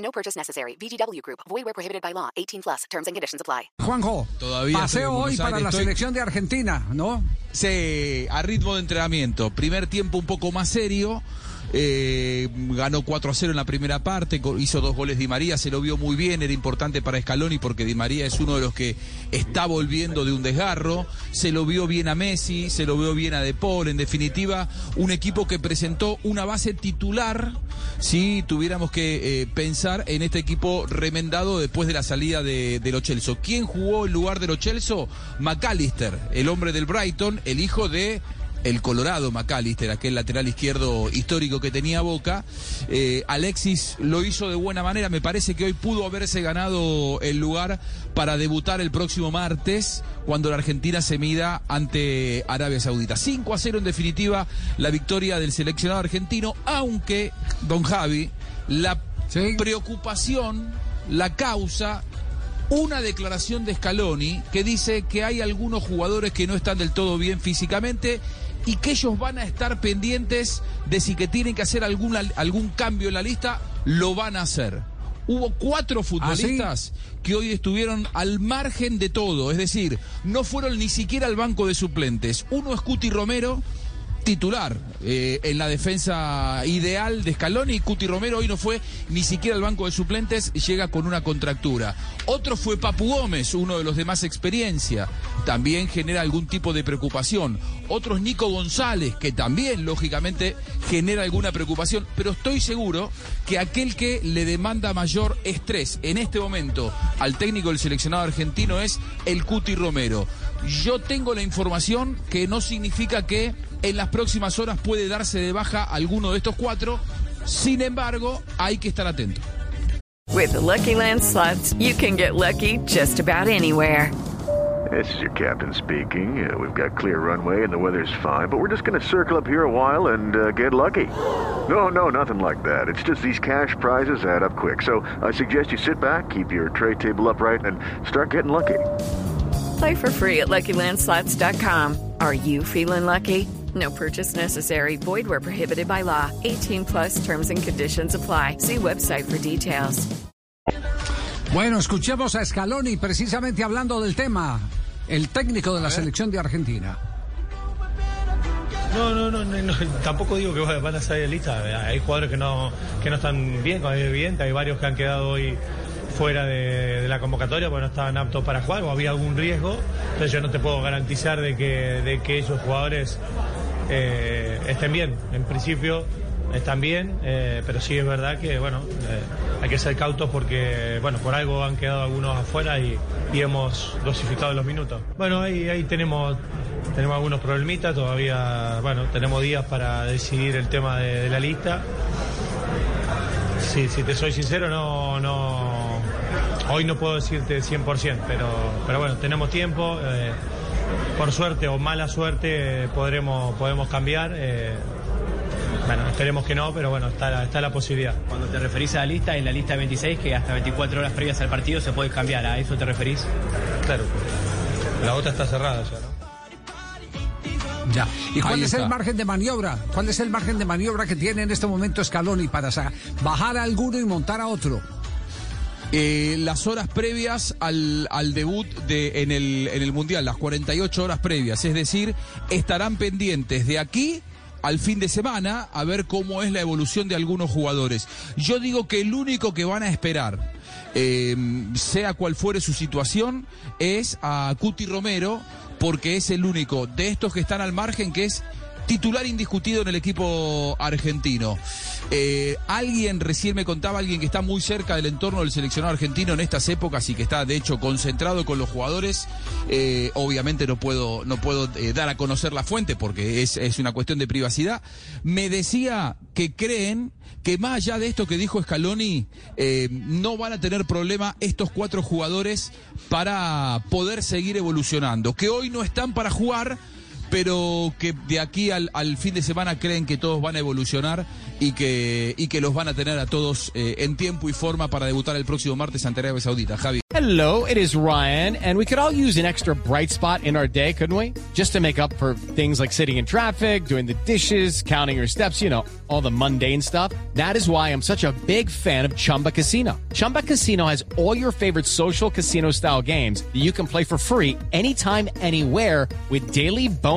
No purchase necessary. VGW Group. Void where prohibited by law. 18 plus. Terms and conditions apply. Juanjo, Todavía paseo hoy Buenos para Aires, la estoy- selección de Argentina, ¿no? Sí, a ritmo de entrenamiento. Primer tiempo un poco más serio. Eh, ganó 4 a 0 en la primera parte, hizo dos goles Di María, se lo vio muy bien, era importante para Scaloni porque Di María es uno de los que está volviendo de un desgarro, se lo vio bien a Messi, se lo vio bien a De Paul, en definitiva, un equipo que presentó una base titular, si tuviéramos que eh, pensar en este equipo remendado después de la salida de, de Lo. ¿Quién jugó en lugar de Lo Celso? McAllister, el hombre del Brighton, el hijo de el Colorado McAllister, aquel lateral izquierdo histórico que tenía Boca. Eh, Alexis lo hizo de buena manera, me parece que hoy pudo haberse ganado el lugar para debutar el próximo martes cuando la Argentina se mida ante Arabia Saudita. 5 a 0 en definitiva la victoria del seleccionado argentino, aunque, don Javi, la Sí. preocupación, la causa una declaración de Scaloni que dice que hay algunos jugadores que no están del todo bien físicamente y que ellos van a estar pendientes de si que tienen que hacer algún, algún cambio en la lista, lo van a hacer. Hubo cuatro futbolistas que hoy estuvieron al margen de todo, es decir, no fueron ni siquiera al banco de suplentes. Uno es Cuti Romero, titular eh, en la defensa ideal de Scaloni y Cuti Romero hoy no fue ni siquiera al banco de suplentes, llega con una contractura. Otro fue Papu Gómez, uno de los de más experiencia, también genera algún tipo de preocupación. Otro es Nico González, que también lógicamente genera alguna preocupación, pero estoy seguro que aquel que le demanda mayor estrés en este momento al técnico del seleccionado argentino es el Cuti Romero. Yo tengo la información que no significa que en las próximas horas puede darse de baja alguno de estos cuatro. Sin embargo, hay que estar atento. With the Lucky Land slots, you can get lucky just about anywhere. This is your captain speaking. Uh, we've got clear runway and the weather's fine, but we're just going to circle up here a while and uh, get lucky. No, no, nothing like that. It's just these cash prizes add up quick. So I suggest you sit back, keep your tray table upright, and start getting lucky. Play for free at LuckyLandSlots.com. Are you feeling lucky? No purchase necessary. Void where prohibited by law. 18 plus terms and conditions apply. See website for details. Bueno, escuchemos a Scaloni precisamente hablando del tema, el técnico de la selección de Argentina. No, no, no, no, no, tampoco digo que van a salir de lista. Hay jugadores que no, que no están bien, como es evidente. Hay varios que han quedado hoy fuera de, de la convocatoria porque no estaban aptos para jugar o había algún riesgo. Entonces yo no te puedo garantizar de que, de que esos jugadores eh, estén bien. En principio están bien, eh, pero sí es verdad que bueno eh, hay que ser cautos porque bueno por algo han quedado algunos afuera y, y hemos dosificado los minutos. Bueno ahí, ahí tenemos tenemos algunos problemitas todavía bueno tenemos días para decidir el tema de, la lista. Sí, si te soy sincero no no hoy no puedo decirte 100%, pero pero bueno tenemos tiempo. Por suerte o mala suerte eh, podremos podemos cambiar. eh, bueno, esperemos que no, pero bueno, está, la- está la posibilidad. Cuando te referís a la lista, en la lista 26, que hasta 24 horas previas al partido se puede cambiar, ¿a eso te referís? Claro. La otra está cerrada ya, ¿no? Ya. ¿Y cuál Ahí es está. el margen de maniobra? ¿Cuál es el margen de maniobra que tiene en este momento Scaloni para bajar a alguno y montar a otro? Eh, las horas previas al, al debut de, en, el, en el Mundial, las 48 horas previas, es decir, estarán pendientes de aquí al fin de semana a ver cómo es la evolución de algunos jugadores. Yo digo que el único que van a esperar, eh, sea cual fuere su situación, es a Cuti Romero, porque es el único de estos que están al margen que es titular indiscutido en el equipo argentino. Eh, alguien recién me contaba, alguien que está muy cerca del entorno del seleccionado argentino en estas épocas y que está de hecho concentrado con los jugadores. eh, obviamente no puedo, no puedo eh, dar a conocer la fuente porque es, es una cuestión de privacidad. Me decía que creen que más allá de esto que dijo Scaloni, no van a tener problema estos cuatro jugadores para poder seguir evolucionando. Que hoy no están para jugar pero que de aquí al, al, fin de semana creen que todos van a evolucionar y que, y que los van a tener a todos eh, en tiempo y forma para debutar el próximo martes ante Arabia Saudita. Javi. Hello, it is Ryan, and we could all use an extra bright spot in our day, couldn't we? Just to make up for things like sitting in traffic, doing the dishes, counting your steps, you know, all the mundane stuff. That is why I'm such a big fan of Chumba Casino. Chumba Casino has all your favorite social casino style games that you can play for free anytime, anywhere with daily